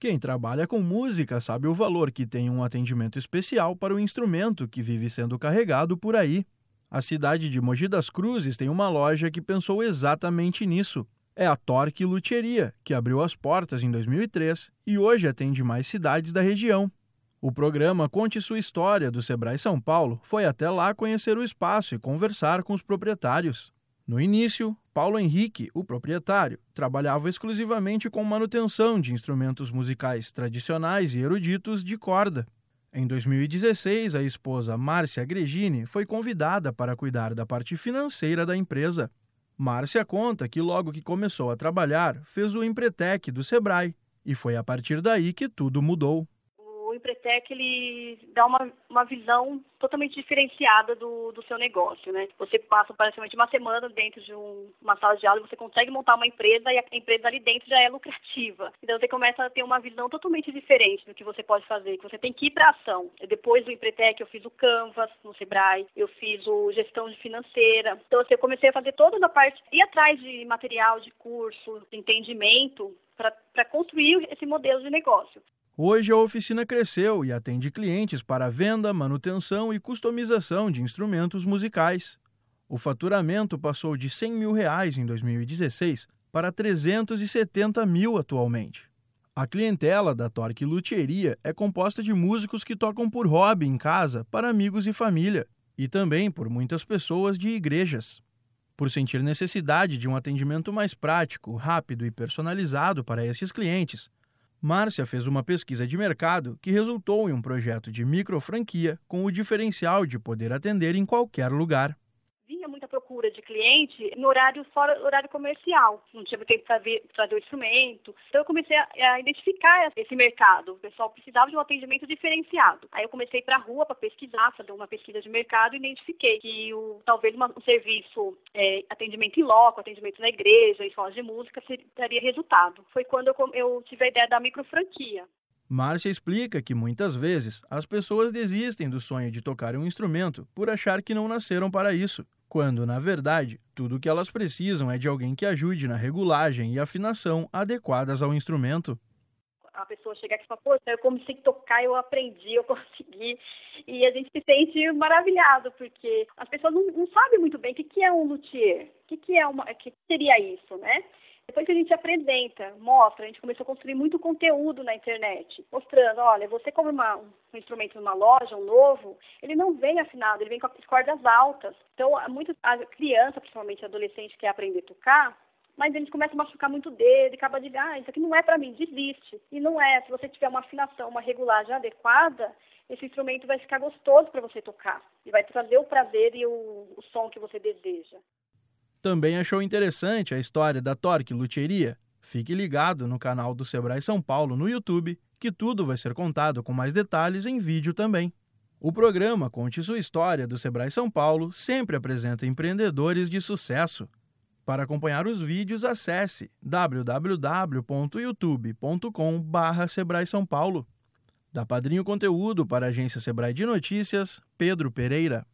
Quem trabalha com música sabe o valor que tem um atendimento especial para o instrumento que vive sendo carregado por aí. A cidade de Mogi das Cruzes tem uma loja que pensou exatamente nisso. É a Torque Luthieria, que abriu as portas em 2003 e hoje atende mais cidades da região. O programa Conte Sua História do Sebrae São Paulo foi até lá conhecer o espaço e conversar com os proprietários. No início, Paulo Henrique, o proprietário, trabalhava exclusivamente com manutenção de instrumentos musicais tradicionais e eruditos de corda. Em 2016, a esposa Márcia Gregini foi convidada para cuidar da parte financeira da empresa. Márcia conta que logo que começou a trabalhar, fez o Empretec do Sebrae, e foi a partir daí que tudo mudou. Empretec ele dá uma, uma visão totalmente diferenciada do, do seu negócio, né? Você passa praticamente uma semana dentro de um, uma sala de aula e você consegue montar uma empresa e a empresa ali dentro já é lucrativa. Então você começa a ter uma visão totalmente diferente do que você pode fazer, que você tem que ir para ação. Depois do Empretec eu fiz o Canvas no Sebrae, eu fiz o gestão de financeira. Então assim, eu comecei a fazer toda a parte, ir atrás de material, de curso, de entendimento para construir esse modelo de negócio. Hoje a oficina cresceu e atende clientes para venda, manutenção e customização de instrumentos musicais. O faturamento passou de 100 mil reais em 2016 para 370 mil atualmente. A clientela da Torque Luthieria é composta de músicos que tocam por hobby em casa para amigos e família, e também por muitas pessoas de igrejas. Por sentir necessidade de um atendimento mais prático, rápido e personalizado para esses clientes, Márcia fez uma pesquisa de mercado que resultou em um projeto de micro franquia com o diferencial de poder atender em qualquer lugar cliente no horário fora horário comercial. Não tinha tempo para trazer o instrumento. Então eu comecei a, a, identificar esse mercado. O pessoal precisava de um atendimento diferenciado. Aí eu comecei para a rua para pesquisar, fazer uma pesquisa de mercado e identifiquei que o, talvez uma, um serviço é, atendimento em loco, atendimento na igreja, escolas de música, daria resultado. Foi quando eu, eu tive a ideia da micro franquia. Márcia explica que muitas vezes as pessoas desistem do sonho de tocar um instrumento por achar que não nasceram para isso quando, na verdade, tudo o que elas precisam é de alguém que ajude na regulagem e afinação adequadas ao instrumento. A pessoa chega aqui e fala, poxa, eu comecei a tocar, eu aprendi, eu consegui. E a gente se sente maravilhado, porque as pessoas não, não sabem muito bem o que, que é um luthier, o que, que, é uma, que seria isso, né? Depois que a gente apresenta, mostra, a gente começou a construir muito conteúdo na internet, mostrando, olha, você compra uma, um instrumento numa loja, um novo, ele não vem afinado, ele vem com as cordas altas. Então, muito, a criança, principalmente adolescente, quer aprender a tocar, mas eles começam a machucar muito o dedo e acaba de, ah, isso aqui não é para mim, desiste. E não é, se você tiver uma afinação, uma regulagem adequada, esse instrumento vai ficar gostoso para você tocar e vai trazer o prazer e o, o som que você deseja. Também achou interessante a história da Torque Luthieria? Fique ligado no canal do Sebrae São Paulo no YouTube, que tudo vai ser contado com mais detalhes em vídeo também. O programa Conte Sua História do Sebrae São Paulo sempre apresenta empreendedores de sucesso. Para acompanhar os vídeos, acesse www.youtube.com.br Sebrae São Paulo. Da Padrinho Conteúdo para a agência Sebrae de Notícias, Pedro Pereira.